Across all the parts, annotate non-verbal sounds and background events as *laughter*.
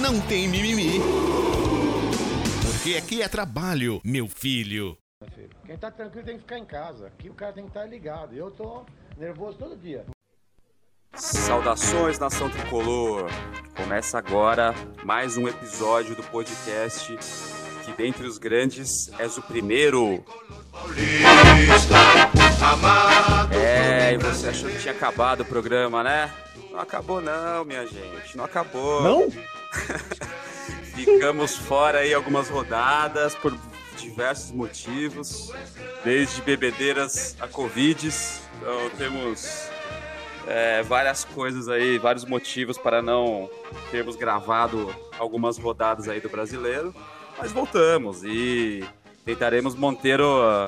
não tem mimimi. Porque aqui é trabalho, meu filho. Quem tá tranquilo tem que ficar em casa. Aqui o cara tem que estar ligado. Eu tô nervoso todo dia. Saudações, nação tricolor! Começa agora mais um episódio do podcast que, dentre os grandes, és o primeiro. É, e você achou que tinha acabado o programa, né? Não acabou, não, minha gente, não acabou. Não? *laughs* Ficamos fora aí algumas rodadas por diversos motivos, desde bebedeiras a Covides. Então temos é, várias coisas aí, vários motivos para não termos gravado algumas rodadas aí do brasileiro, mas voltamos e tentaremos manter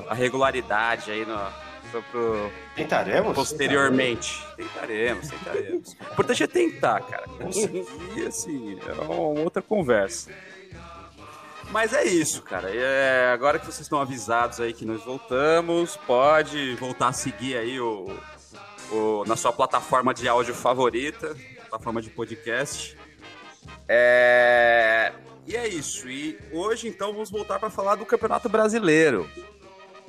a regularidade aí no, pro, tentaremos? Posteriormente. Tentaremos, tentaremos. O importante é tentar, cara. Conseguir, assim, é uma outra conversa. Mas é isso, cara. É, agora que vocês estão avisados aí que nós voltamos, pode voltar a seguir aí o, o, na sua plataforma de áudio favorita, plataforma de podcast. É... E é isso. E hoje, então, vamos voltar para falar do Campeonato Brasileiro.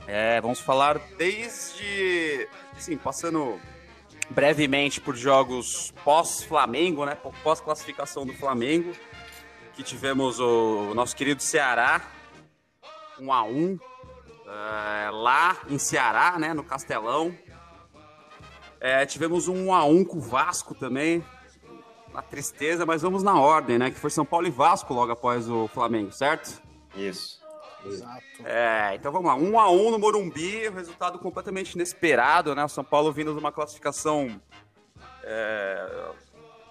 É, vamos falar desde. Sim, passando brevemente por jogos pós-Flamengo, né? Pós-classificação do Flamengo. Que tivemos o, nosso querido Ceará, 1 a 1 é, lá em Ceará, né? No Castelão. É, tivemos um 1 a 1 com o Vasco também. Uma tristeza, mas vamos na ordem, né? Que foi São Paulo e Vasco logo após o Flamengo, certo? Isso. Exato. É, então vamos lá. 1 a 1 no Morumbi, resultado completamente inesperado, né? O São Paulo vindo de uma classificação é,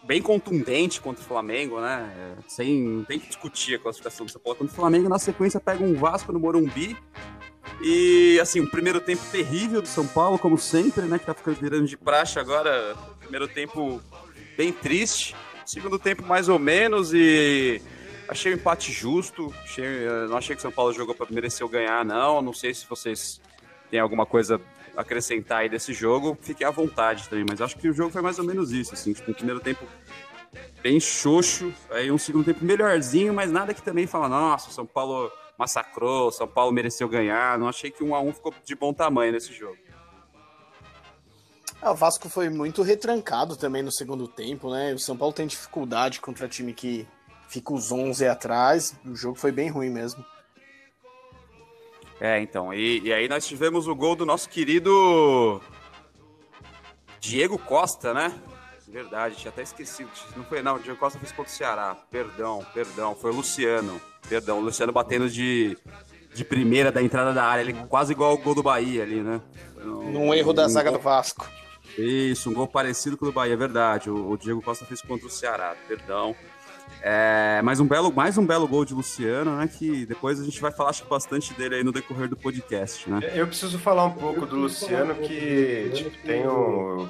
bem contundente contra o Flamengo, né? É, sem tem que discutir a classificação do São Paulo contra o Flamengo. Na sequência pega um Vasco no Morumbi e, assim, um primeiro tempo terrível do São Paulo, como sempre, né? Que tá ficando virando de praxe agora. Primeiro tempo bem triste. Segundo tempo, mais ou menos. E achei o empate justo. Achei, não achei que o São Paulo jogou para merecer ganhar, não. Não sei se vocês têm alguma coisa a acrescentar aí desse jogo. Fiquei à vontade também. Mas acho que o jogo foi mais ou menos isso. Assim, tipo, um primeiro tempo bem xoxo. Aí um segundo tempo melhorzinho, mas nada que também fala, nossa, o São Paulo massacrou, São Paulo mereceu ganhar. Não achei que um a um ficou de bom tamanho nesse jogo. É, o Vasco foi muito retrancado também no segundo tempo, né? O São Paulo tem dificuldade contra time que fica os 11 atrás. O jogo foi bem ruim mesmo. É, então. E, e aí nós tivemos o gol do nosso querido Diego Costa, né? Verdade, tinha até esquecido. Não foi, não. O Diego Costa fez contra o Ceará. Perdão, perdão. Foi o Luciano. Perdão, o Luciano batendo de, de primeira da entrada da área, ele quase igual o gol do Bahia ali, né? Um, Num erro da um zaga gol... do Vasco. Isso, um gol parecido com o do Bahia, é verdade. O, o Diego Costa fez contra o Ceará, perdão. É, mais, um belo, mais um belo gol de Luciano, né? Que depois a gente vai falar acho, bastante dele aí no decorrer do podcast, né? Eu preciso falar um pouco do Luciano, que tipo, tem o,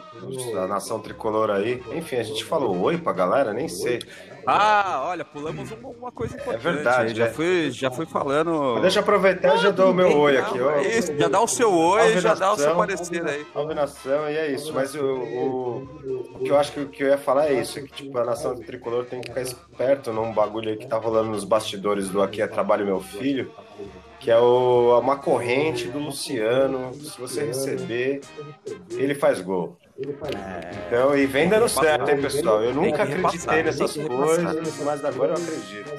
a nação tricolor aí. Enfim, a gente falou oi pra galera, nem sei. Ah, olha, pulamos uma, uma coisa importante. É verdade. Já, é. fui, já fui falando. Mas deixa eu aproveitar e já dou o meu oi aqui. Ó. Isso, já dá o seu oi, já dá o seu parecer aí. Alvinação, e é isso. Mas o, o, o, que eu acho que o que eu ia falar é isso: é que tipo, a nação tricolor tem que ficar esperto num bagulho aí que tá rolando nos bastidores do Aqui é Trabalho Meu Filho que é o, uma corrente do Luciano. Se você receber, ele faz gol. É... Então, e vem dando certo, hein, pessoal? Eu nunca acreditei nessas coisas, mas agora eu acredito.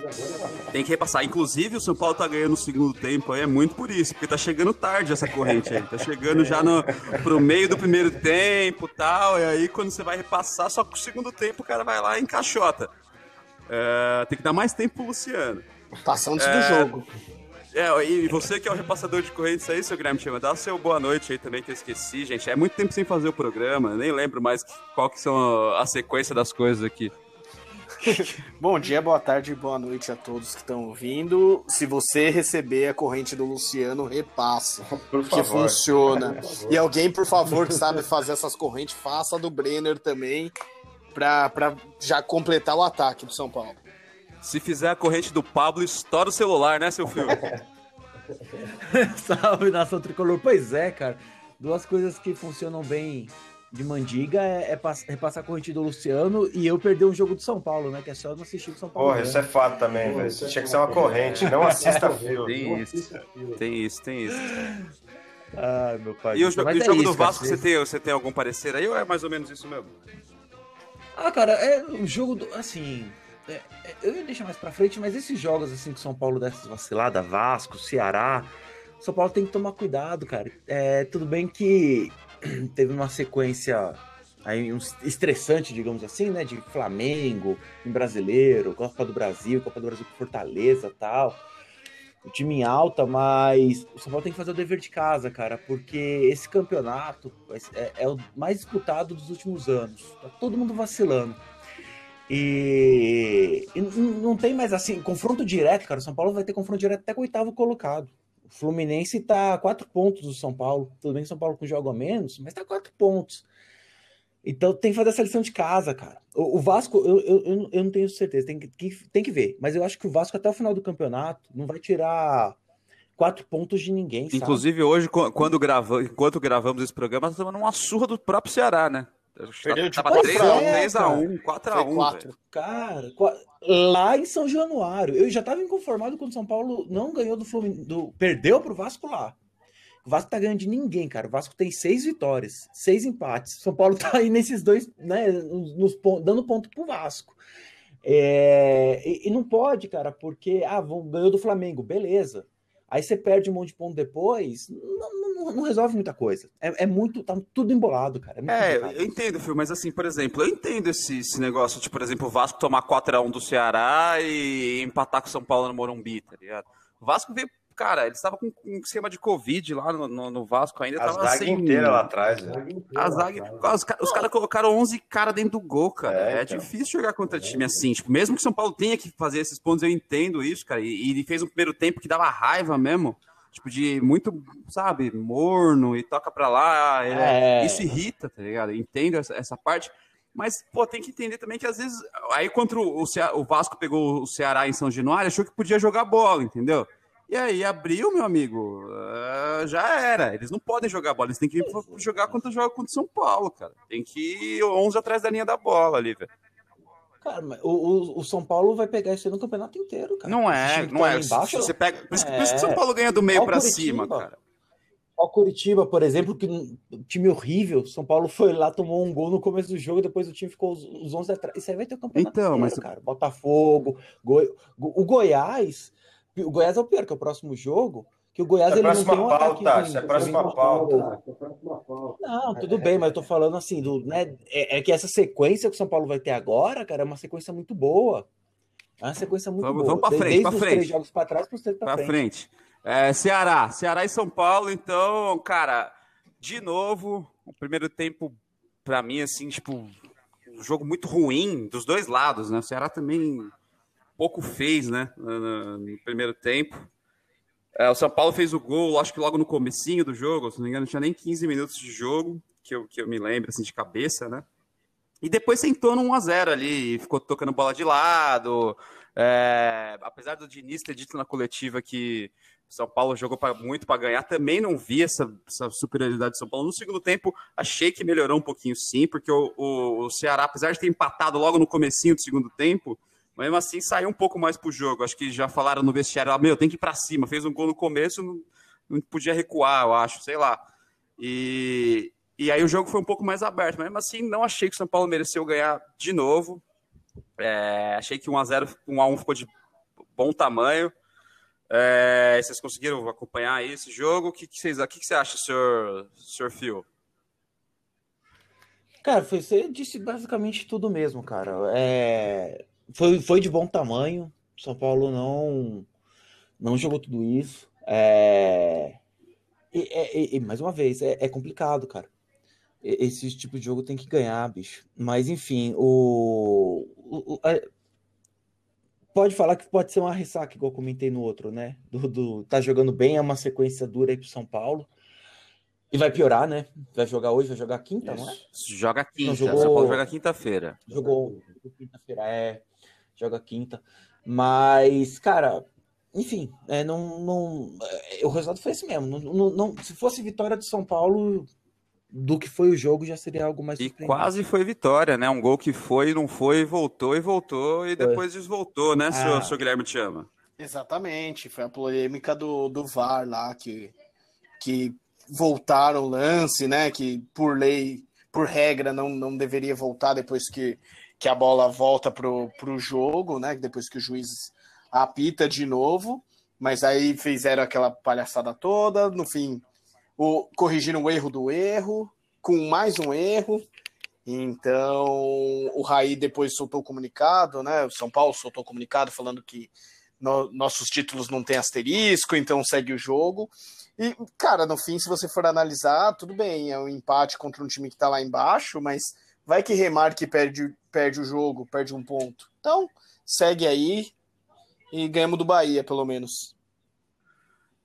Tem que repassar. Inclusive, o São Paulo tá ganhando no segundo tempo aí, é muito por isso, porque tá chegando tarde essa corrente aí. Tá chegando já no, pro meio do primeiro tempo tal, e aí quando você vai repassar, só que o segundo tempo o cara vai lá e encaixota. É, tem que dar mais tempo pro Luciano. Passa antes é... do jogo. É, e você que é o repassador de correntes aí, seu Guilherme Chama, dá o seu boa noite aí também, que eu esqueci, gente. É muito tempo sem fazer o programa, nem lembro mais qual que são a, sequência das coisas aqui. *laughs* Bom dia, boa tarde, boa noite a todos que estão ouvindo. Se você receber a corrente do Luciano, repasse. Por que funciona. E alguém, por favor, que sabe fazer essas correntes, faça do Brenner também, pra, pra já completar o ataque do São Paulo. Se fizer a corrente do Pablo, estoura o celular, né, seu filho? *laughs* Salve, nação tricolor. Pois é, cara. Duas coisas que funcionam bem de Mandiga é, é repassar a corrente do Luciano e eu perder um jogo do São Paulo, né? Que é só não assistir o São Paulo. Porra, isso é fato também, velho. Isso tinha que ser uma corrente, não assista *laughs* filme. Tem isso, tem isso, tem isso. Ai, meu pai. E o, jo é jogo isso, do Vasco, você tem, você tem algum parecer aí ou é mais ou menos isso mesmo? Ah, cara, é um jogo do, assim. É, é, eu ia deixar mais pra frente, mas esses jogos assim que São Paulo dessas vaciladas, Vasco, Ceará, São Paulo tem que tomar cuidado, cara. É, tudo bem que *clears throat* teve uma sequência aí um estressante, digamos assim, né, de Flamengo, em Brasileiro, Copa do Brasil, Copa do Brasil com Fortaleza, tal. O time em alta, mas o São Paulo tem que fazer o dever de casa, cara, porque esse campeonato é, é o mais disputado dos últimos anos. Tá todo mundo vacilando. E, e não tem mais assim, confronto direto, cara. O São Paulo vai ter confronto direto até com o oitavo colocado. O Fluminense está a quatro pontos do São Paulo. Tudo bem que São Paulo com jogo a menos, mas está a quatro pontos. Então tem que fazer essa lição de casa, cara. O, o Vasco, eu, eu, eu não tenho certeza, tem que, tem que ver. Mas eu acho que o Vasco, até o final do campeonato, não vai tirar quatro pontos de ninguém. Inclusive, sabe? hoje, quando grava, enquanto gravamos esse programa, nós estamos numa surra do próprio Ceará, né? Perdeu de 3x1, 4x1. Cara, lá em São Januário. Eu já estava inconformado quando São Paulo não ganhou do Fluminense. Do, perdeu pro Vasco lá. O Vasco tá ganhando de ninguém, cara. O Vasco tem seis vitórias, seis empates. São Paulo *laughs* tá aí nesses dois, né? Nos, dando ponto pro Vasco. É, e, e, não pode, cara, porque ah, ganhou do Flamengo, beleza. Aí você perde um monte de ponto depois, não, não, não resolve muita coisa. É, é, muito, tá tudo embolado, cara. É, é eu entendo, Fio, mas assim, por exemplo, eu entendo esse, esse negócio de, por exemplo, o Vasco tomar 4x1 do Ceará e empatar com o São Paulo no Morumbi, tá ligado? O Vasco veio cara, eles estavam com um esquema de Covid lá no, no, no Vasco ainda. A zaga sem... inteira lá atrás. Né? A zaga... Os, os caras colocaram 11 caras dentro do gol, cara. É, é então. difícil jogar contra time assim. Tipo, mesmo que São Paulo tenha que fazer esses pontos, eu entendo isso, cara. E, ele fez um primeiro tempo que dava raiva mesmo. Tipo, de muito, sabe, morno e toca pra lá. É... é. Isso irrita, tá ligado? Entendo essa, essa parte. Mas, pô, tem que entender também que às vezes. Aí, contra o, o, o Vasco pegou o Ceará em São Januário, achou que podia jogar bola, entendeu? E aí, abriu, meu amigo, uh, já era. Eles não podem jogar bola, eles têm que jogar quando joga contra o São Paulo, cara. Tem que ir 11 atrás da linha da bola ali, velho. Cara, o, o, São Paulo vai pegar isso aí no campeonato inteiro, cara. Não é, não é. Embaixo, você pega, por, isso, é... por isso que o São é. Paulo ganha do meio para cima, cara. O Curitiba, por exemplo, que time horrível. São Paulo foi lá, tomou um gol no começo do jogo, depois o time ficou os, os 11 atrás. Isso aí vai ter o campeonato então, inteiro, mas... cara. Botafogo, Goi... o Goiás o Goiás é o pior, que é o próximo jogo, que o Goiás é ele não tem um pauta, ataque. É a próxima pauta. Não, tudo bem, mas eu tô falando assim, do, né, é, é, que essa sequência que o São Paulo vai ter agora, cara, é uma sequência muito boa. É uma sequência muito vamos, boa. Vamos pra frente, Desde pra os frente. três jogos pra trás pros três pra, pra frente. frente. É, Ceará, Ceará e São Paulo, então, cara, de novo, o primeiro tempo, pra mim, assim, tipo, um jogo muito ruim dos dois lados, né? O Ceará também pouco fez, né, no, no primeiro tempo. É, o São Paulo fez o gol, acho que logo no comecinho do jogo, se não me engano, não tinha nem 15 minutos de jogo, que eu, que eu me lembro, assim, de cabeça, né? E depois sentou no 1x0 ali, ficou tocando bola de lado. É, apesar do Diniz ter dito na coletiva que São Paulo jogou pra, muito para ganhar, também não vi essa, essa, superioridade de São Paulo. No segundo tempo, achei que melhorou um pouquinho sim, porque o, o, o Ceará, apesar de ter empatado logo no comecinho do segundo tempo, mas mesmo assim saiu um pouco mais pro jogo. Acho que já falaram no vestiário, ah, meu, tem que ir para cima. Fez um gol no começo, não, não, podia recuar, eu acho, sei lá. E, e aí o jogo foi um pouco mais aberto. Mas mesmo assim, não achei que o São Paulo mereceu ganhar de novo. É, achei que 1x0, 1x1 ficou de bom tamanho. É, vocês conseguiram acompanhar esse jogo? O que, que, vocês, que, que você acha, senhor, senhor Phil? Cara, você disse basicamente tudo mesmo, cara. É, foi, foi de bom tamanho. São Paulo não não jogou tudo isso. É... E, e, e, mais uma vez, é, é, complicado, cara. Esse tipo de jogo tem que ganhar, bicho. Mas enfim, o, o, o pode falar que pode ser uma ressaca, igual eu comentei no outro, né? Do, do, tá jogando bem, é uma sequência dura aí pro São Paulo. E vai piorar, né? Vai jogar hoje, vai jogar quinta, Isso. não é? Joga quinta. jogou... São Paulo joga quinta-feira. Jogou quinta-feira, é. Joga quinta. Mas, cara, enfim, é, não, não, é, o resultado foi esse mesmo. Não, não, não, se fosse vitória do São Paulo, do que foi o jogo, já seria algo mais E quase foi vitória, né? Um gol que foi, não foi, voltou e voltou e depois desvoltou, né, ah. seu, seu Guilherme te ama? Exatamente, foi a polêmica do, do VAR lá que, que voltar o lance, né? Que por lei, por regra, não, não deveria voltar depois que, que a bola volta pro, pro jogo, né? Depois que o juiz apita de novo. Mas aí fizeram aquela palhaçada toda, no fim, o, corrigiram o erro do erro, com mais um erro. Então, o Raí depois soltou o comunicado, né? O São Paulo soltou o comunicado falando que no, nossos títulos não tem asterisco, então segue o jogo. E, cara, no fim, se você for analisar, tudo bem, é um empate contra um time que tá lá embaixo, mas vai que remarque perde, perde o jogo, perde um ponto. Então, segue aí e ganhamos do Bahia, pelo menos.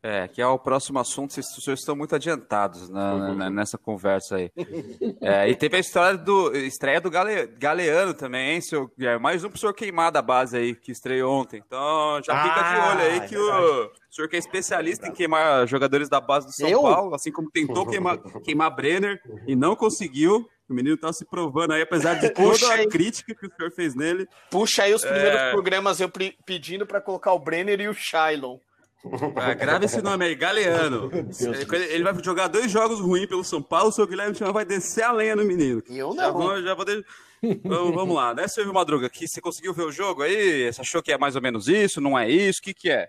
É, que é o próximo assunto, vocês, vocês estão muito adiantados na, uhum. na, nessa conversa aí. É, e teve a história do estreia do Gale, Galeano também, hein, seu Mais um pro senhor queimar da base aí, que estreou ontem. Então já fica de olho aí ah, que é o, o senhor que é especialista em queimar jogadores da base do São Eu? Paulo, assim como tentou queimar, queimar Brenner e não conseguiu. O menino tá se provando aí, apesar de *laughs* toda a crítica que o senhor fez nele. Puxa aí os primeiros é... programas eu pedindo para colocar o Brenner e o Shailon. Ah, grave esse nome aí, Galeano. *laughs* Ele vai jogar dois jogos ruins pelo São Paulo, o seu Guilherme Chama vai descer a lenha no menino. Eu não. Já vou, já vou de... vamos, vamos lá, né, Silvio Madruga? Que você conseguiu ver o jogo aí? Você achou que é mais ou menos isso? Não é isso? O que, que é?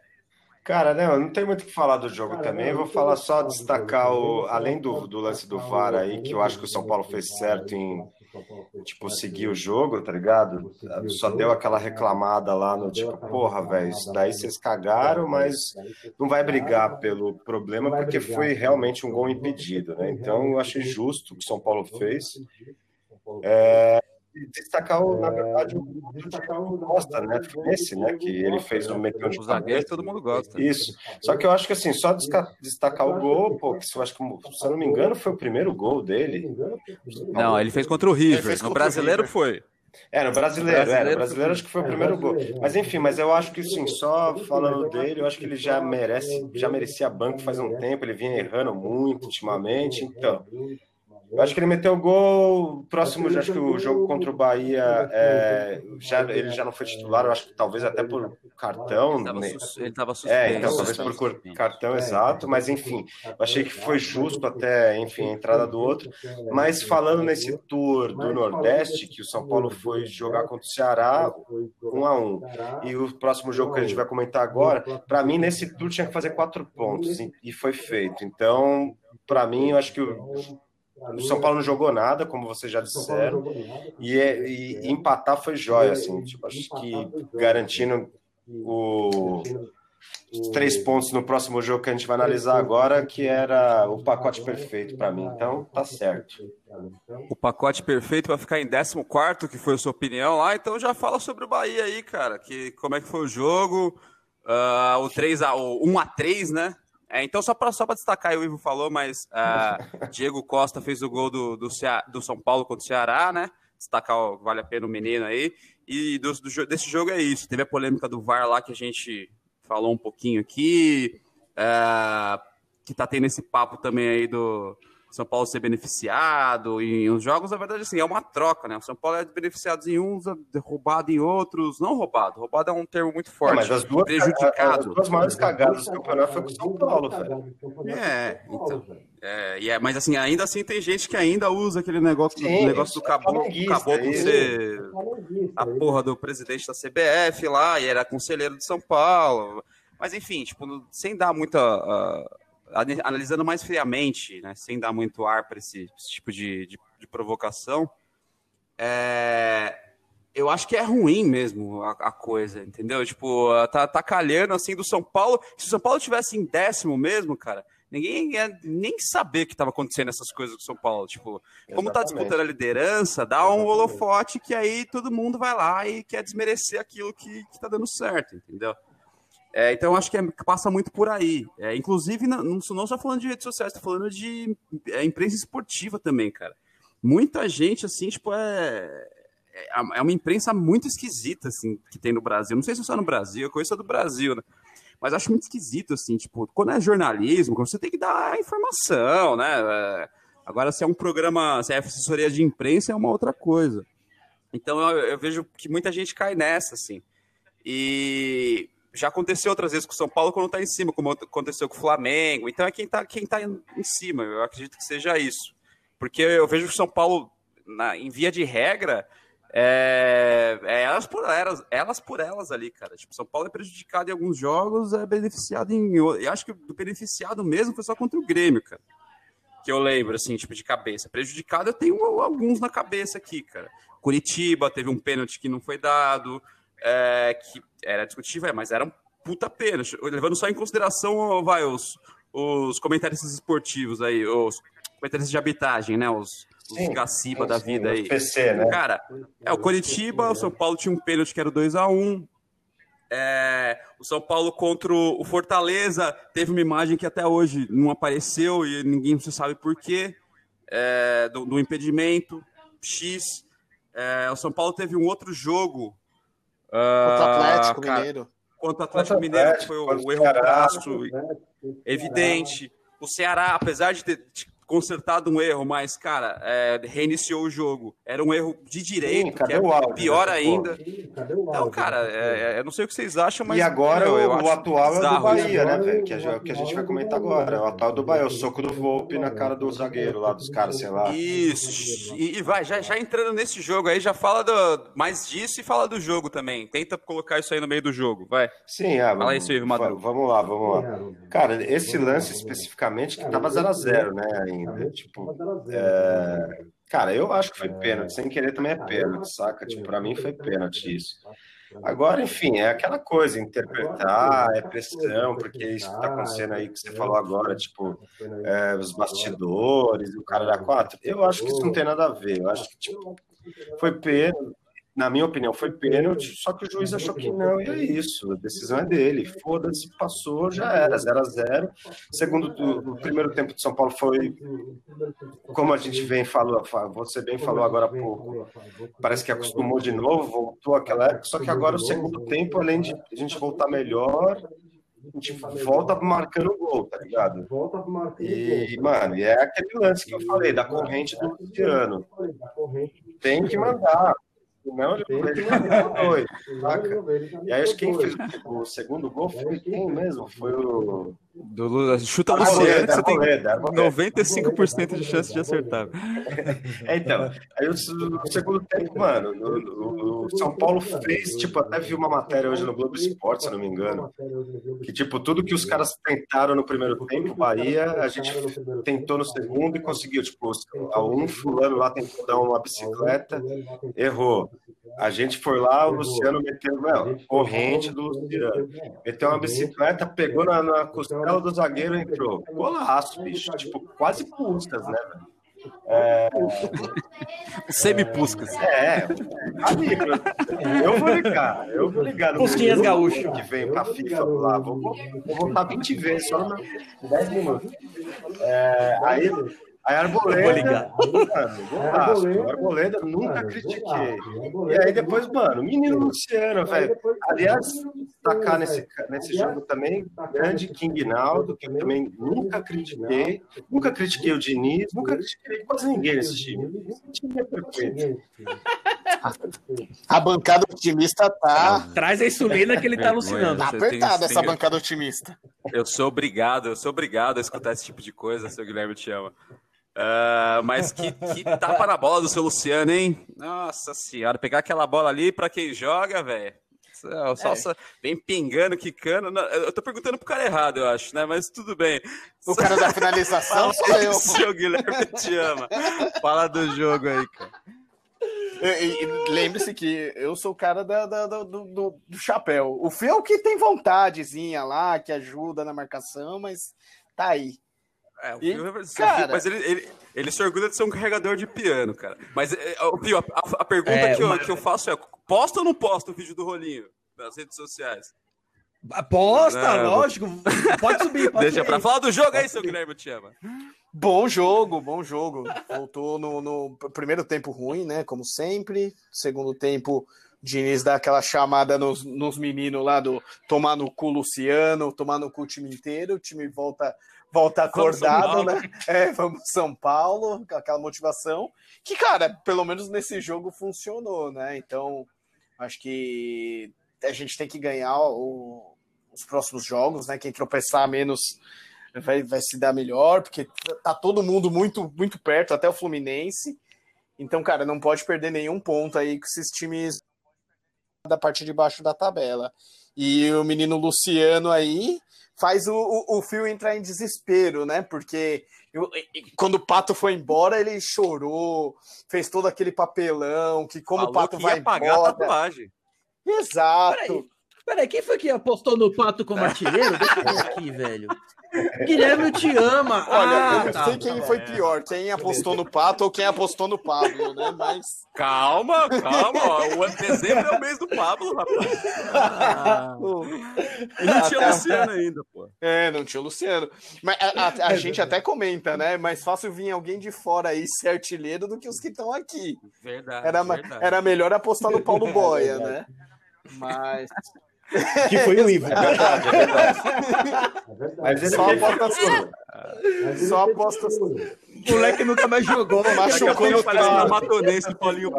Cara, né, eu não tenho muito o que falar do jogo Cara, também. Eu vou falar só destacar o, além do, do lance do VAR aí, que eu acho que o São Paulo fez certo em tipo, seguir o jogo, tá ligado? Só deu aquela reclamada lá no tipo, porra, velho, isso daí vocês cagaram, mas não vai brigar pelo problema porque foi realmente um gol impedido, né? Então eu achei justo o que o São Paulo fez. É, destacar, o, na é, verdade, o Diego Costa, né? Esse, né? Que ele fez o meteu de zagueiro, todo mundo gosta. Isso. Só que eu acho que assim, só destacar o gol, pô, que eu acho que, se eu não me engano, foi o primeiro gol dele. Não, ele fez contra o River. No brasileiro foi. É, no brasileiro, brasileiro, é, no brasileiro acho que foi o primeiro gol. Mas enfim, mas eu acho que sim, só falando dele, eu acho que ele já merece, já merecia banco faz um tempo, ele vinha errando muito ultimamente, então. Eu acho que ele meteu o gol próximo, já acho que o jogo contra o Bahia, é, já, ele já não foi titular, eu acho que talvez até por cartão. Ele estava suspenso. É, então talvez por cartão exato, mas enfim, eu achei que foi justo até, enfim, a entrada do outro. Mas falando nesse tour do Nordeste, que o São Paulo foi jogar contra o Ceará, um a um, e o próximo jogo que a gente vai comentar agora, para mim nesse tour tinha que fazer quatro pontos, e foi feito. Então, para mim, eu acho que o o São Paulo não jogou nada, como vocês já disseram, e, é, e, empatar foi jóia, assim, tipo, acho que garantindo o, os três pontos no próximo jogo que a gente vai analisar agora, que era o pacote perfeito para mim, então tá certo. O pacote perfeito vai ficar em 14, que foi a sua opinião lá, então já fala sobre o Bahia aí, cara, que como é que foi o jogo, uh, o 3 a, o 1 a 3 né? É, então, só para só destacar, o Ivo falou, mas uh, *laughs* Diego Costa fez o gol do, do, do, São Paulo contra o Ceará, né? Destacar, ó, vale a pena o menino aí. E do, do, desse jogo é isso. Teve a polêmica do VAR lá que a gente falou um pouquinho aqui, uh, que tá tendo esse papo também aí do, são Paulo ser beneficiado em uns jogos, na verdade, assim, é uma troca, né? O São Paulo é beneficiado em uns, roubado em outros. Não roubado, roubado é um termo muito forte. Não, mas as duas, prejudicado. As duas maiores cagadas do campeonato foi com o São Paulo, velho. É, então. É, é, mas assim, ainda assim tem gente que ainda usa aquele negócio, Sim, negócio do caboclo, é caboclo ser a porra do presidente da CBF lá, e era conselheiro de São Paulo. Mas enfim, tipo, sem dar muita. Uh, analisando mais friamente, né, sem dar muito ar para esse, esse, tipo de, de, de provocação, é, eu acho que é ruim mesmo a, a, coisa, entendeu? Tipo, tá, tá calhando assim do São Paulo. Se o São Paulo tivesse em décimo mesmo, cara, ninguém ia nem saber que estava acontecendo essas coisas com São Paulo. Tipo, como tá disputando a liderança, dá um holofote que aí todo mundo vai lá e quer desmerecer aquilo que, que tá dando certo, entendeu? É, então, acho que é, passa muito por aí. É, inclusive, não, não só falando de redes sociais, estou falando de é, imprensa esportiva também, cara. Muita gente, assim, tipo, é, é, é uma imprensa muito esquisita, assim, que tem no Brasil. Não sei se é só no Brasil, eu conheço do Brasil, né? Mas acho muito esquisito, assim, tipo, quando é jornalismo, você tem que dar informação, né? É, agora, se é um programa, se é assessoria de imprensa, é uma outra coisa. Então, eu, eu vejo que muita gente cai nessa, assim. E já aconteceu outras vezes com o São Paulo quando está em cima, como aconteceu com o Flamengo. Então é quem está quem tá em cima. Eu acredito que seja isso. Porque eu vejo que o São Paulo, na, em via de regra, é, é, elas, por elas, elas por elas ali, cara. Tipo, São Paulo é prejudicado em alguns jogos, é beneficiado em. Eu acho que o beneficiado mesmo foi só contra o Grêmio, cara. Que eu lembro, assim, tipo, de cabeça. Prejudicado eu tenho alguns na cabeça aqui, cara. Curitiba teve um pênalti que não foi dado é, que era discutível, é, mas era um puta pena. Levando só em consideração, vai, os, os comentários esportivos aí, os comentários de habitagem, né? Os, os Gaciba da vida aí. PC, né? Cara, é, o Coritiba, o São Paulo tinha um pênalti que era 2x1. É, o São Paulo contra o Fortaleza teve uma imagem que até hoje não apareceu e ninguém se sabe por quê, é, do, do, impedimento X. É, o São Paulo teve um outro jogo Contra o Atlético cara, Mineiro. Contra o Atlético Mineiro, que foi o, o erro crasso, evidente. O Ceará, apesar de ter consertado um erro, mas, cara, é, reiniciou o jogo. Era um erro de direito, Sim, que é áudio, pior né? ainda. Então, cara, é, é, eu não sei o que vocês acham, mas. E agora meu, o, o atual é do Bahia, né, velho? Que, a, que a gente vai comentar agora. O atual do Bahia, o soco do Volpe na cara do zagueiro lá, dos caras, sei lá. Isso. E, e, vai, já, já entrando nesse jogo aí, já fala do, mais disso e fala do jogo também. Tenta colocar isso aí no meio do jogo, vai. Sim, ah, fala isso aí, Vamos lá, vamos lá. Cara, esse lance especificamente que tava 0x0, né? Ainda. Tipo, é... Cara, eu acho que foi pênalti. Sem querer também é pênalti, saca? Tipo, pra mim foi pênalti isso. Agora, enfim, é aquela coisa, interpretar, é pressão, porque isso que tá acontecendo aí que você falou agora, tipo, é, os bastidores, o cara da quatro. Eu acho que isso não tem nada a ver. Eu acho que, tipo, foi pênalti na minha opinião, foi pênalti, só que o juiz achou que não, e é isso, a decisão é dele. Foda-se, passou, já era, 0 a 0 Segundo, o, primeiro tempo de São Paulo foi, como a gente vem falou, você bem falou agora há pouco, parece que acostumou de novo, voltou àquela época, só que agora o segundo tempo, além de a gente voltar melhor, a gente volta marcando gol, tá ligado? E, mano, e é aquele lance que eu falei, da corrente do Luciano. Tem que mandar, não, ele dois, saca? E aí acho que quem fez o segundo gol foi quem mesmo? Foi o. Do, chuta o Luciano, que você tem 95% de chance de acertar. É, então, aí o, segundo tempo, mano, o, o, São Paulo fez, tipo, até vi uma matéria hoje no Globo Esporte, se não me engano, que, tipo, tudo que os caras tentaram no primeiro tempo, Bahia, a gente tentou no segundo e conseguiu, tipo, um fulano lá tentou dar uma bicicleta, errou. A gente foi lá, o Luciano meteu, meu, corrente do Luciano. Meteu uma bicicleta, pegou na, na costela do zagueiro e entrou. Golaço, bicho. Tipo, quase puscas, né, velho? É... Semi-puscas. É, amigo, eu vou ligar, eu vou ligar no Pusquinhas gaúcho que vem pra FIFA lá, vou voltar 20 vezes só no 10 minutos. É, aí Aí Arboleda, mano, Arboleda, Arboleda nunca critiquei. E aí depois, mano, menino Luciano, velho. Aliás, tacar nesse, nesse jogo também, grande King Naldo, que eu também nunca critiquei. Nunca critiquei o Diniz, nunca critiquei quase ninguém nesse time. Esse time é perfeito. A bancada otimista tá. Traz a insulina que ele tá alucinando. Tá apertada essa bancada otimista. Eu sou obrigado, eu sou obrigado a escutar esse tipo de coisa, seu Guilherme te ama. Uh, mas que, que tapa na bola do seu Luciano, hein? Nossa senhora, pegar aquela bola ali para quem joga, velho. Só, é. vem pingando, quicando. Eu tô perguntando pro cara errado, eu acho, né? Mas tudo bem. O cara da finalização sou eu. Seu Guilherme te ama. Fala do jogo aí, cara. Lembre-se que eu sou o cara da, da, do, do, do, chapéu. O Fio é que tem vontadezinha lá, que ajuda na marcação, mas tá aí. É, o Fio é cara... mas ele, ele, ele se orgulha de ser um carregador de piano, cara. Mas, é, é, o Fio, a, a, pergunta é, que, eu, que eu faço é: posta ou não posta o vídeo do rolinho nas redes sociais? Posta, não, lógico. Pode subir. Pode *laughs* Deixa subir. pra falar do jogo aí, seu Guilherme te ama. Bom jogo, bom jogo. Voltou no, no, primeiro tempo ruim, né? Como sempre. Segundo tempo, Diniz dá aquela chamada nos, nos meninos lá do tomar no cu Luciano, tomar no cu o time inteiro. O time volta volta acordado, né? É, vamos São Paulo, com aquela motivação. Que, cara, pelo menos nesse jogo funcionou, né? Então, acho que a gente tem que ganhar o, os próximos jogos, né? Quem tropeçar menos vai, vai se dar melhor, porque tá todo mundo muito, muito perto, até o Fluminense. Então, cara, não pode perder nenhum ponto aí com esses times da parte de baixo da tabela. E o menino Luciano aí faz o, o, o Fio entrar em desespero, né? Porque eu, quando o Pato foi embora, ele chorou, fez todo aquele papelão, que como Falou o Pato vai embora... A tatuagem. Exato. Peraí, peraí, quem foi que apostou no Pato como artilheiro? Deixa eu ver aqui, velho. Guilherme te ama. Olha, ah, eu não tá, sei quem tá, foi é. pior, quem apostou no Pato ou quem apostou no Pablo, né? Mas. Calma, calma. O dezembro é o mês do Pablo, rapaz. Ah. E não tinha até... Luciano ainda, pô. É, não tinha Luciano. Mas a, a, a *laughs* gente até comenta, né? Mais fácil vir alguém de fora aí ser artilheiro do que os que estão aqui. Verdade era, verdade. era melhor apostar no Paulo *laughs* Boia, né? Mas. Que foi o Ivo. É verdade, é verdade. Mas ele só aposta sua. Só aposta sua. O moleque nunca mais jogou, machucou no parece uma matonense, Paulinho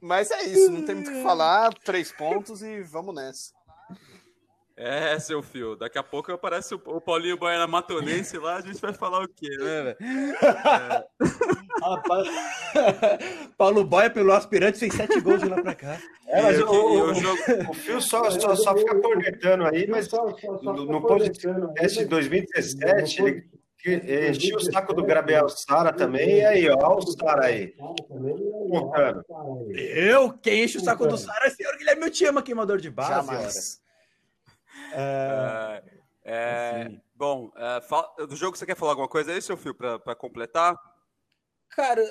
Mas é isso, não tem muito o que falar. Três pontos e vamos nessa. É, seu fio. Daqui a pouco aparece o Paulinho Baiana Matonense lá, a gente vai falar o quê, né, velho? É. *laughs* Paulo Boia, pelo aspirante, fez sete gols de lá pra cá. É, mas o, o, o, o Fio só, só, só fica cornetando aí, mas no, no podcast de 2017, ele encheu o saco do Gabriel Sara também, e aí, ó, o Sara aí. Contando. Eu? Quem enche o saco do Sara é o senhor Guilherme Eu te ama, queimador de base. Jamais. É, é, bom, é, fala, do jogo você quer falar alguma coisa aí, seu Fio, para completar? Cara,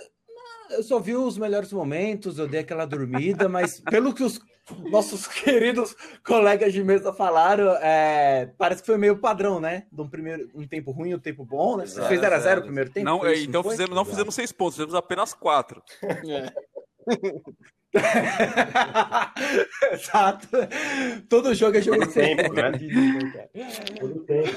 eu só vi os melhores momentos, eu dei aquela dormida, *laughs* mas pelo que os nossos *laughs* queridos colegas de mesa falaram, é, parece que foi meio padrão, né? De um, primeiro, um tempo ruim e um tempo bom, né? Você fez 0x0 o primeiro tempo? Não, então não fizemos, não fizemos seis pontos, fizemos apenas quatro. É. *laughs* *laughs* Exato. Todo jogo é jogo de *laughs* tempo, né? Todo tempo.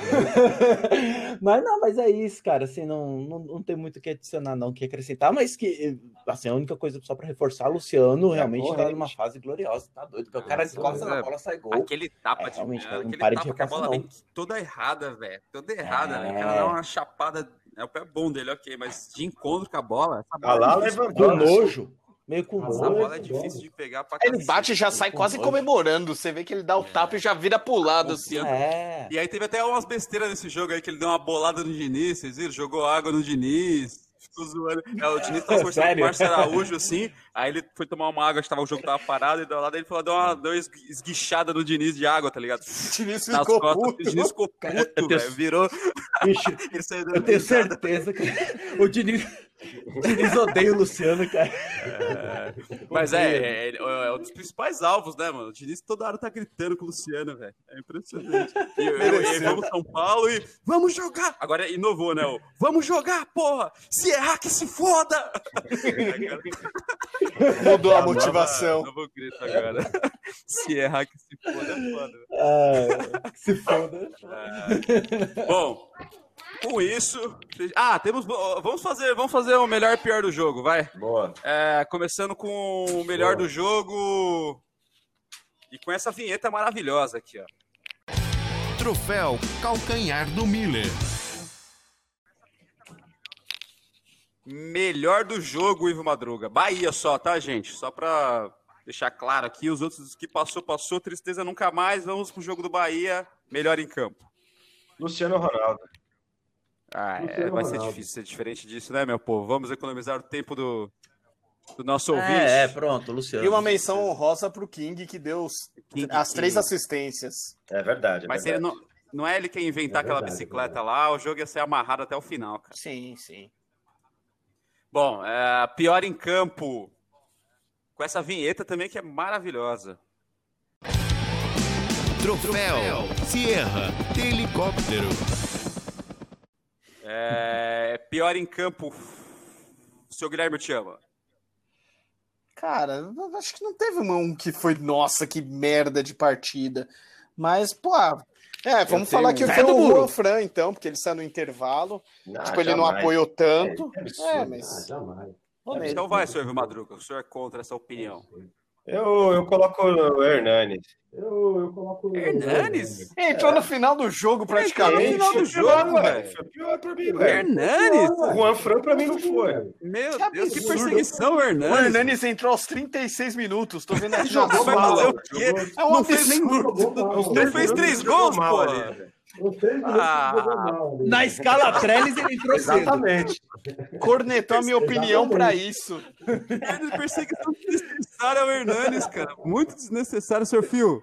mas não, mas é isso, cara. Assim, não, não, não tem muito o que adicionar, não, o que acrescentar, mas que assim, a única coisa só para reforçar, Luciano é, realmente está numa fase gloriosa, tá doido? Porque o cara encosta na bola, sai gol. Aquele tapa é, de realmente, cara, aquele tapa de que a bola não. vem toda errada, velho. Toda errada, é... né? O cara dá uma chapada. É o pé bom dele, ok, mas de encontro com a bola. Essa bola ah lá, levantou. nojo meio com Essa bola é difícil de pegar pra Ele bate e já sai quase comemorando. Você vê que ele dá o tapa e já vira pro lado, assim. É. E aí teve até umas besteiras nesse jogo aí, que ele deu uma bolada no Diniz, vocês viram? Jogou água no Diniz. Ficou zoando. É, o Diniz tava *laughs* conversando com o Márcio Araújo, assim. Aí ele foi tomar uma água, tava, o jogo tava parado, e do lado ele falou, deu uma, deu uma esguichada no Diniz de água, tá ligado? O Diniz ficou costas, puto. O Diniz ficou puto, velho. Virou. Bicho, *laughs* eu tenho certeza que o Diniz. Eles odeiam o Luciano, cara. É, mas é, é, é, é, um dos principais alvos, né, mano? O Diniz toda hora tá gritando com o Luciano, velho. É impressionante. E, eu, eu, eu, vamos São Paulo e vamos jogar! Agora inovou, né? O, vamos jogar, porra! Se errar, que se foda! *laughs* Mudou a motivação. Novo grito agora. Se errar, que se foda é foda. Ah, se foda. É. Bom, com isso. Ah, temos. Vamos fazer, vamos fazer o melhor e pior do jogo, vai. Boa. É, começando com o melhor Boa. do jogo. E com essa vinheta maravilhosa aqui, ó. Troféu Calcanhar do Miller. Melhor do jogo, Ivo Madruga. Bahia só, tá, gente? Só pra deixar claro aqui. Os outros que passou, passou. Tristeza nunca mais. Vamos pro jogo do Bahia. Melhor em campo. Luciano Ronaldo. Ah, é, vai ser difícil ser diferente disso, né, meu povo? Vamos economizar o tempo do, do nosso ouvinte. É, é pronto, Luciano. E uma menção honrosa pro King, que deu King, as três King. assistências. É verdade. É Mas verdade. Ele, não, não é ele quem inventar é verdade, aquela bicicleta é lá, o jogo ia ser amarrado até o final, cara. Sim, sim. Bom, é, pior em campo, com essa vinheta também que é maravilhosa. Troféu Sierra helicóptero. É, pior em campo, o seu Guilherme te ama. Cara, acho que não teve um que foi, nossa, que merda de partida. Mas, pô, é, vamos Eu falar que foi o Juan Fran, então, porque ele saiu no intervalo. Não, tipo, ele não apoiou tanto. É, é mas. Ah, então vai, senhor Madruga, o senhor é contra essa opinião. Eu, eu coloco o Hernanes. Eu, eu coloco Hernanes? Entrou é. no final do jogo, praticamente. no final do jogo, velho. Foi pior pra mim, velho. Hernanes? O Juan Fran pra mim não foi. Meu que Deus, que perseguição, Hernanes. O Hernanes entrou aos 36 minutos. Tô vendo *laughs* aqui. Jogou mal. É um não fez nem. Não fez três gols, pô. Ah, na escala Trellis ele entrou Exatamente. Cornetou a minha opinião para isso. Perseguição desnecessária ao Hernanes, cara. Muito desnecessário, senhor Fio.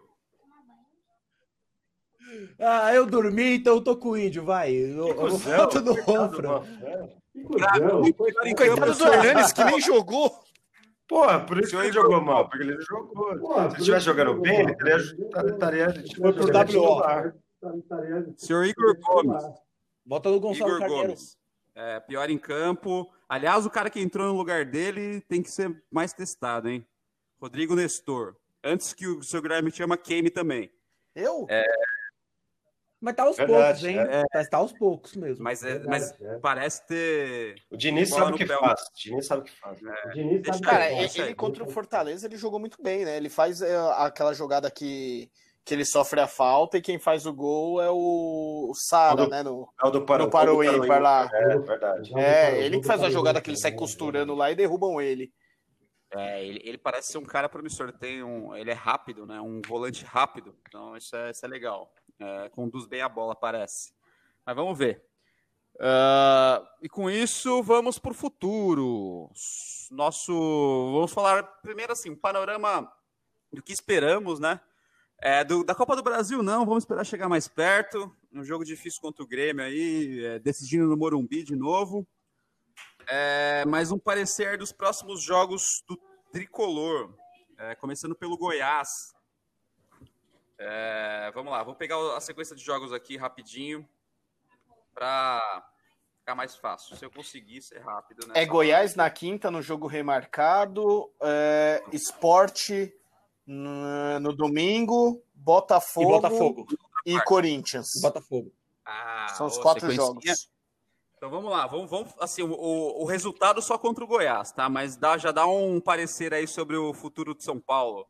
Ah, eu dormi, então eu tô com o índio, vai. Eu, eu no Ronfra. Coitado do Hernanes, que nem jogou. Porra, por isso que ele jogou mal, porque ele jogou. Porra, Se ele estivesse jogando bem, ele estaria. Foi pro WO. Senhor Igor Gomes. Bota o Gonçalo Igor Gomes. É, pior em campo. Aliás, o cara que entrou no lugar dele tem que ser mais testado, hein? Rodrigo Nestor. Antes que o seu Guilherme chama queime também. Eu? É... Mas tá aos Verdade, poucos, hein? É. Tá, tá aos poucos mesmo. Mas, é, mas é. parece ter. O Diniz sabe o que pé. faz. O Diniz sabe o que faz. É. Diniz sabe cara, ele, ele contra o Fortaleza ele jogou muito bem, né? Ele faz é, aquela jogada que que ele sofre a falta e quem faz o gol é o, o Sara, é né? No, é o do Paro, no Paro ímpar lá. É, verdade. É, ele que faz a jogada que ele sai costurando lá e derrubam ele. É, ele, ele parece ser um cara promissor. Tem um, ele é rápido, né? Um volante rápido. Então isso é, isso é legal. É, conduz bem a bola, parece. Mas vamos ver. Uh, e com isso, vamos para o futuro. Nosso. Vamos falar primeiro assim, um panorama do que esperamos, né? É, do, da Copa do Brasil, não, vamos esperar chegar mais perto. Um jogo difícil contra o Grêmio aí, é, decidindo no Morumbi de novo. É, um parecer dos próximos jogos do tricolor, é, começando pelo Goiás. É, vamos lá, vou pegar a sequência de jogos aqui rapidinho para ficar mais fácil. Se eu conseguir ser rápido. É Goiás hora. na quinta, no jogo remarcado. É, esporte no, no domingo, Botafogo e, Botafogo. e Corinthians. Botafogo. Ah, São os quatro jogos. Então vamos lá, vamos, vamos assim, o, o, resultado só contra o Goiás, tá? Mas dá, já dá um parecer aí sobre o futuro de São Paulo.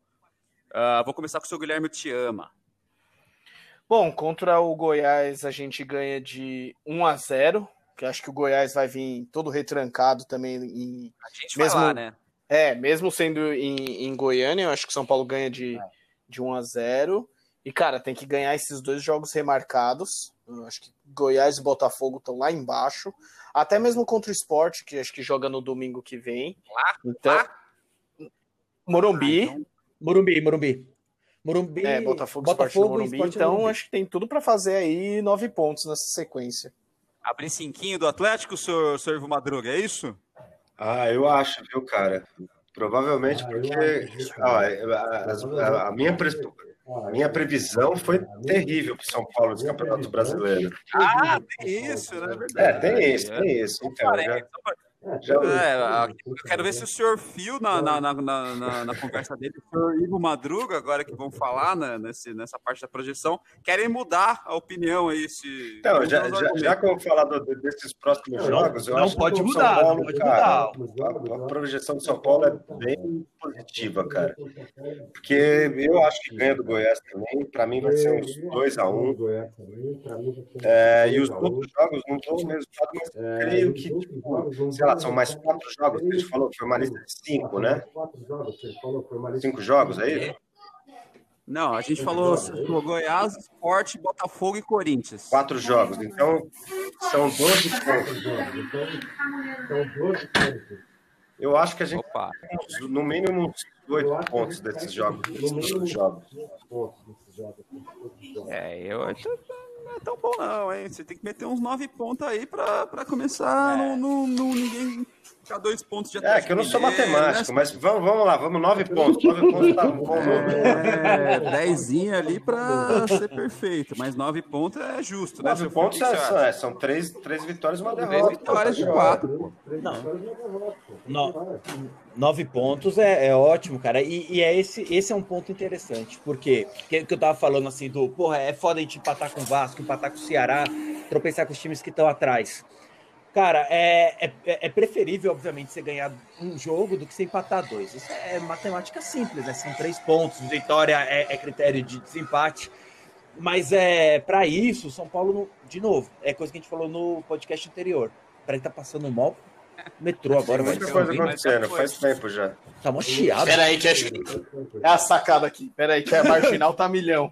Uh, vou começar com o seu Guilherme Te Ama. Bom, contra o Goiás a gente ganha de 1 a 0, que acho que o Goiás vai vir todo retrancado também em a gente mesmo, vai lá, né? É, mesmo sendo em, em Goiânia, eu acho que São Paulo ganha de, é. de 1 a 0 E, cara, tem que ganhar esses dois jogos remarcados. Eu acho que Goiás e Botafogo estão lá embaixo. Até mesmo contra o esporte, que acho que joga no domingo que vem. Lá? Então, lá? Morumbi. Ah, então... Morumbi, Morumbi. Morumbi. É, Botafogo, Botafogo Sport Morumbi. Então, Morumbi. acho que tem tudo para fazer aí nove pontos nessa sequência. Abrir cinquinho do Atlético, senhor, senhor Ivo Madruga, é isso? Ah, eu acho, viu, cara? Provavelmente ah, porque ó, a, a, minha a minha previsão foi terrível para São Paulo nesse Campeonato Brasileiro. Ah, tem isso, né? É, tem isso, tem isso. Então, já, é, eu quero ver se o senhor Fio, na, na, na, na, na conversa dele, o senhor Ivo Madruga, agora que vão falar né, nesse, nessa parte da projeção, querem mudar a opinião aí. Se, então, já, já, já, que eu vou falar do, desses próximos jogos, eu não acho pode que mudar, Paulo, pode cara, mudar. A, projeção do São Paulo é bem positiva, cara. Porque eu acho que ganha do Goiás também, para mim vai ser uns 2x1. Um. É, e os outros jogos não estão no resultado, mas creio que, tipo, sei lá, são mais quatro jogos que a gente falou, foi uma lista de cinco, né? Cinco jogos, é isso? Não, a gente falou Goiás, Sport, Botafogo e Corinthians. Quatro jogos, então são 12 pontos. Eu acho que a gente Opa. tem no mínimo uns oito pontos desses jogos. Desses jogos. É, eu tão bom, não, hein? Você tem que meter uns nove pontos aí pra, pra começar é. no, no, no, ninguém ficar dois pontos de É, que eu não sou matemático, né? mas vamos, vamos lá, vamos nove pontos. Nove pontos tá bom. É, dezinho ali pra ser perfeito, mas nove pontos é justo, né? Nove pontos é, são, é, são três, três vitórias e uma derrota. Três vitórias de quatro. Não. No, nove pontos é, é ótimo, cara. E, e, é esse, esse é um ponto interessante, porque que, que eu tava falando assim do, porra, é foda a gente empatar com o Vasco, empatar com o Ceará, tropeçar com os times que estão atrás. Cara, é, é, é, preferível, obviamente, você ganhar um jogo do que você empatar dois. Isso é matemática simples, né? São três pontos, vitória é, é critério de desempate. Mas é para isso, São Paulo, de novo, é coisa que a gente falou no podcast anterior. Para ele tá passando mal metrô agora. Tem muita coisa acontecendo, faz tempo já. Tá mó chiado. Peraí, que é, é a sacada aqui. Peraí, que a marginal tá milhão.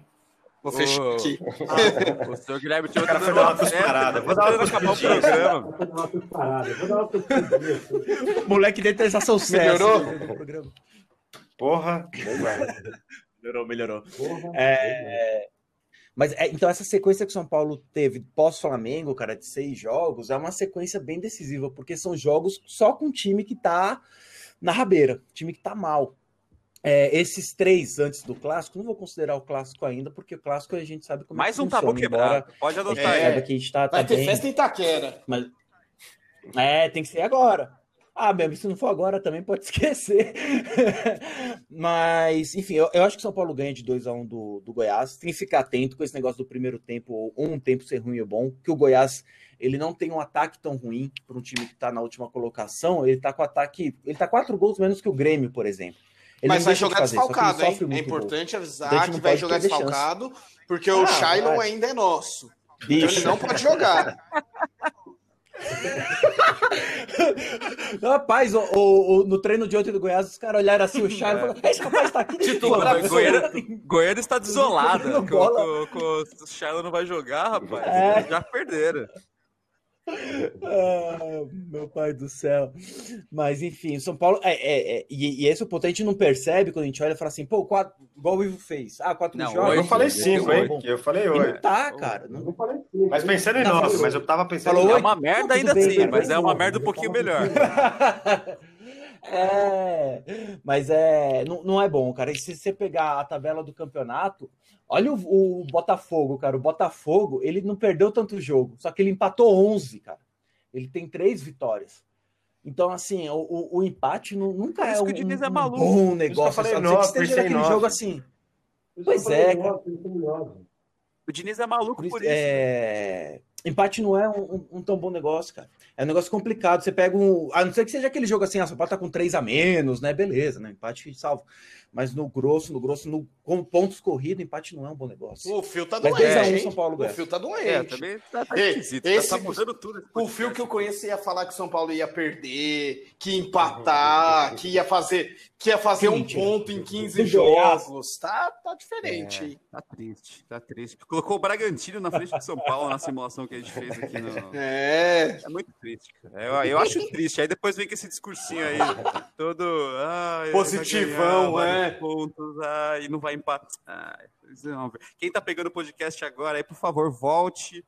Vou fechar aqui. Ah, *laughs* o senhor Guilherme tinha outra dar uma parada. Vou dar uma acabar o programa. Vou dar uma *laughs* Moleque dentro dessa sucesso. Melhorou? Porra. melhorou, melhorou. É... Mas é, então essa sequência que o São Paulo teve pós-Flamengo, cara, de seis jogos, é uma sequência bem decisiva, porque são jogos só com time que tá na rabeira, time que tá mal. É, esses três antes do clássico, não vou considerar o clássico ainda, porque o clássico a gente sabe como Mais é um tabu quebrado. Pode adotar. É, que a gente tá, Vai tá ter bem, festa em Itaquera. Mas, é, tem que ser agora. Ah, mesmo, se não for agora também pode *laughs* esquecer. Mas, enfim, eu, eu, acho que o São Paulo ganha de 2 a 1 um do, do Goiás. Tem que ficar atento com esse negócio do primeiro tempo, ou um tempo ser ruim ou bom, que o Goiás ele não tem um ataque tão ruim para um time que está na última colocação. Ele está com ataque. Ele tá quatro gols menos que o Grêmio, por exemplo. Ele Mas vai jogar de desfalcado, hein? É importante gol. avisar que vai jogar desfalcado, porque ah, o Shailon ainda é nosso. Bicho. Então ele não pode jogar. *laughs* Rapaz, o, o, o, no treino de ontem do Goiás, os caras olharam assim o e falaram: Esse rapaz tá aqui titular. Goiânia, está desolada. Com, com, com, o Shailon não vai jogar, rapaz. É. Já perderam ah, meu pai do céu. Mas enfim, São Paulo. É, é, é e, e, esse é o ponto a gente não percebe quando a gente olha e fala assim, pô, quatro, igual o Ivo fez. Ah, quatro não, jogos. Eu falei cinco, hein? Eu falei oito. Não tá, cara. Não, não falei cinco. Mas pensando em nove, mas eu tava pensando falou em. É uma merda ainda bem, assim, mas é uma merda um pouquinho melhor. *laughs* É, mas é, não, não é bom, cara. E se você pegar a tabela do campeonato, olha o, o, Botafogo, cara. O Botafogo, ele não perdeu tanto jogo, só que ele empatou 11, cara. Ele tem três vitórias. Então, assim, o, o, o empate não, nunca é, é um, é um bom negócio. Eu falei nove, que esteja aquele jogo assim. Pois é, cara. O Diniz é maluco por, isso. É... Empate não é um, um, um, tão bom negócio, cara. É um negócio complicado. Você pega um. A não ser que seja aquele jogo assim, a São Paulo tá com três a menos, né? Beleza, né? Empate salvo. Mas no grosso, no grosso, no, com pontos corridos, empate não é um bom negócio. O fio tá doente. Mas 1 São Paulo ganha. O fio tá doente. É, também tá, tá esquisito. Esse, tá, mudando tudo. O fio que eu conheço ia falar que o São Paulo ia perder, que ia empatar, que ia fazer, que ia fazer um ponto em 15 jogos. Tá, tá diferente. É, tá triste, tá triste. Colocou o Bragantino na frente do São Paulo na simulação que a gente fez aqui no. É. É muito triste, cara. Eu, eu acho triste. Aí depois vem com esse discursinho aí, todo. Ah, Positivão, é. Pontos, e não vai empatar. Ah, quem tá pegando o podcast agora aí, por favor, volte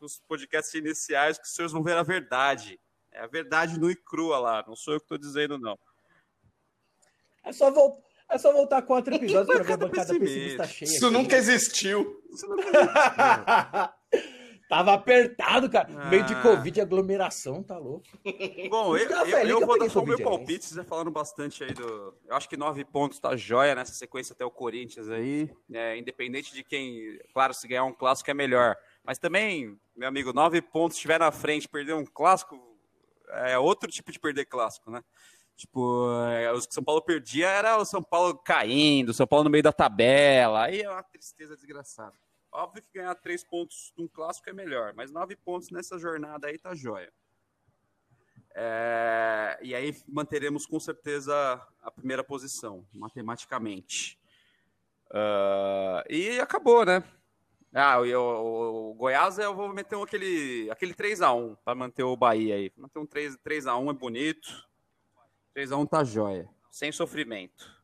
nos podcasts iniciais, que os senhores vão ver a verdade. É a verdade nua e crua lá. Não sou eu que tô dizendo, não. É só voltar. É só voltar quatro episódios para ver a bancada pessimista cheia. Isso aqui, nunca né? existiu. Isso nunca existiu. *laughs* Tava apertado, cara. Ah. Meio de Covid, aglomeração, tá louco. *laughs* Bom, eu, eu, eu, eu vou dar o meu palpite. Vocês já falaram bastante aí do. Eu acho que nove pontos tá joia nessa sequência até o Corinthians aí. É, independente de quem. Claro, se ganhar um clássico é melhor. Mas também, meu amigo, nove pontos estiver na frente, perder um clássico é outro tipo de perder clássico, né? Tipo, é, os que São Paulo perdia era o São Paulo caindo, o São Paulo no meio da tabela. Aí é uma tristeza desgraçada. Óbvio que ganhar três pontos num clássico é melhor, mas nove pontos nessa jornada aí tá jóia. É, e aí manteremos com certeza a primeira posição, matematicamente. Uh, e acabou, né? Ah, o, o, Goiás eu vou meter um, aquele, aquele 3x1 para manter o Bahia aí. Manter um 3, 3x1 é bonito. 3x1 tá jóia. Sem sofrimento.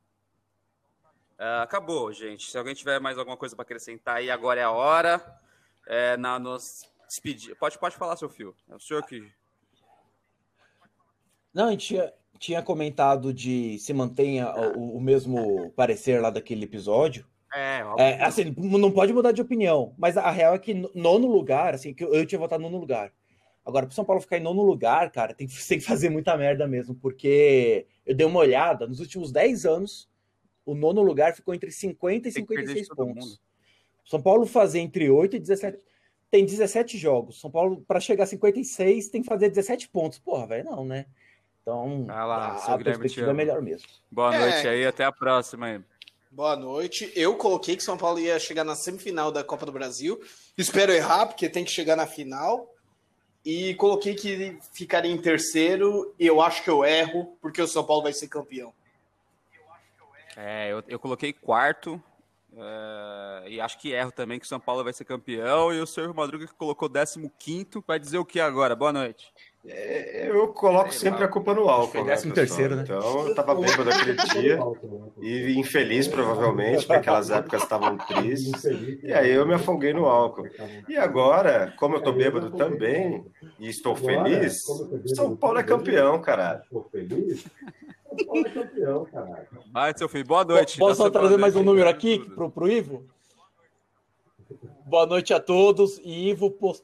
Uh, acabou, gente. Se alguém tiver mais alguma coisa para acrescentar aí, agora é a hora. é, na nos despedir. Pode, pode falar, seu fio. É o senhor que. Não, a gente tinha, tinha comentado de se mantenha o, o mesmo parecer lá daquele episódio. É, é, assim, não pode mudar de opinião, mas a real é que nono lugar, assim, que eu, eu tinha votado nono lugar. Agora, para São Paulo ficar em nono lugar, cara, tem, *laughs* tem que fazer muita merda mesmo, porque eu dei uma olhada, nos últimos 10 anos, o nono lugar ficou entre 50 e 56 pontos. São Paulo fazer entre 8 e 17. Tem 17 jogos. São Paulo, para chegar a 56, tem que fazer 17 pontos. Porra, velho, não, né? Então, ah lá, a, a perspectiva é melhor mesmo. Boa noite é. aí, até a próxima aí. Boa noite. Eu coloquei que São Paulo ia chegar na semifinal da Copa do Brasil. Espero errar, porque tem que chegar na final. E coloquei que ficaria em terceiro. E eu acho que eu erro, porque o São Paulo vai ser campeão. É, eu, eu coloquei quarto. Uh, e acho que erro também que o São Paulo vai ser campeão. E o senhor Madruga que colocou 15 vai dizer o que agora? Boa noite. É, eu coloco sempre a culpa no álcool. Né, décimo terceiro, né? Então eu tava bêbado aquele dia e infeliz, provavelmente, porque aquelas épocas estavam tristes. E aí eu me afoguei no álcool. E agora, como eu tô bêbado também e estou feliz, São Paulo é campeão, caralho. Vai, seu filho, boa noite. Posso só trazer mais um número aqui pro, pro Ivo? Boa noite a todos. E Ivo post...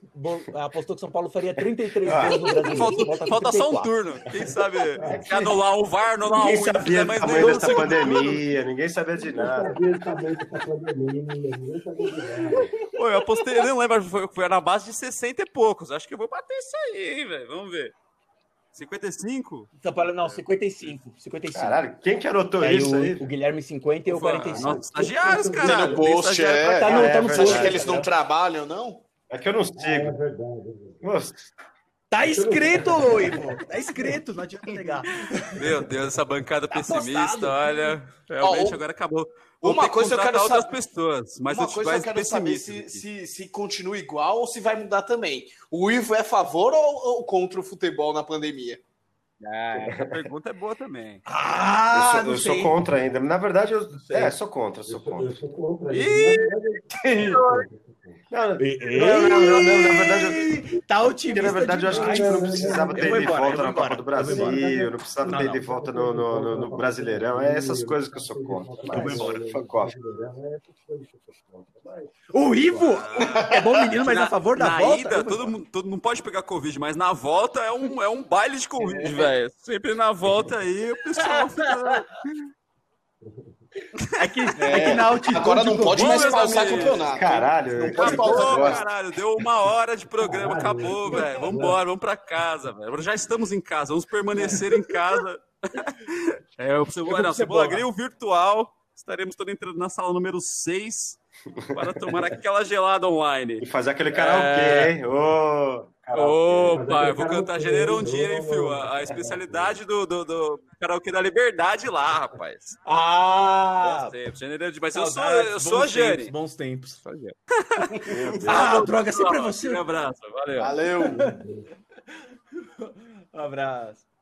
apostou que São Paulo faria 33 ah, gols no Brasil. Falta, falta só um turno. Quem sabe anular o VAR, anular ninguém o sabia mais tamanho dessa pandemia, ninguém sabia de nada. Pô, eu apostei, eu não lembro, foi, foi na base de 60 e poucos. Acho que eu vou bater isso aí, velho. Vamos ver. 55? São Paulo, não, 55. 55. Caralho, quem que anotou aí isso o, aí? O Guilherme 50 e o 45. Nossa, estagiários, cara. Tá no post, é. Tá no, tá no é, post. que eles não trabalham, não? É que eu não sigo. É verdade. Nossa. Tá escrito, Ivo. Tá escrito, não adianta *laughs* negar. Meu Deus, essa bancada tá pessimista, apostado. olha. Realmente Ó, agora acabou. Uma coisa eu quero saber. pessoas, mas uma coisa eu quero saber se, se, se, continua igual ou se vai mudar também. O Ivo é a favor ou, ou contra o futebol na pandemia? Ah, essa pergunta é boa também. Ah, eu, sou, eu sou, contra ainda. Na verdade, eu é, sou contra, sou contra. Eu sou contra. *laughs* Não, não, não, não, na verdade, tá otimista. Na verdade, eu acho que tipo, não precisava ter de volta na Copa do Brasil, não precisava ter de volta no, no, no, Brasileirão. É essas coisas que eu sou contra. Mas, o Ivo é bom menino, mas na, a favor da na volta. Ida, todo mundo, todo não pode pegar Covid, mas na volta é um, é um baile de Covid, velho. Sempre na volta aí o pessoal fica. *laughs* É que, é, é que na altitude. Agora não pode mais pausar campeonato. Caralho, não pode pausar caralho. Deu uma hora de programa, acabou, velho. Vambora, vamos pra casa, velho. Já estamos em casa, vamos permanecer em casa. É, o Cebola, não, Cebola Grill virtual. Estaremos todos entrando na sala número 6 para tomar aquela gelada online. E fazer aquele karaokê, é... hein? Oh. Opa, eu vou cantar Janeiro um dia, hein, Fio? A, a especialidade do, do, do karaokê da liberdade lá, rapaz. Ah! Janeiro de... Mas eu sou, eu sou a Jane. Bons tempos. *laughs* ah, droga, sempre é você. Um abraço, valeu. Valeu. *laughs* um abraço.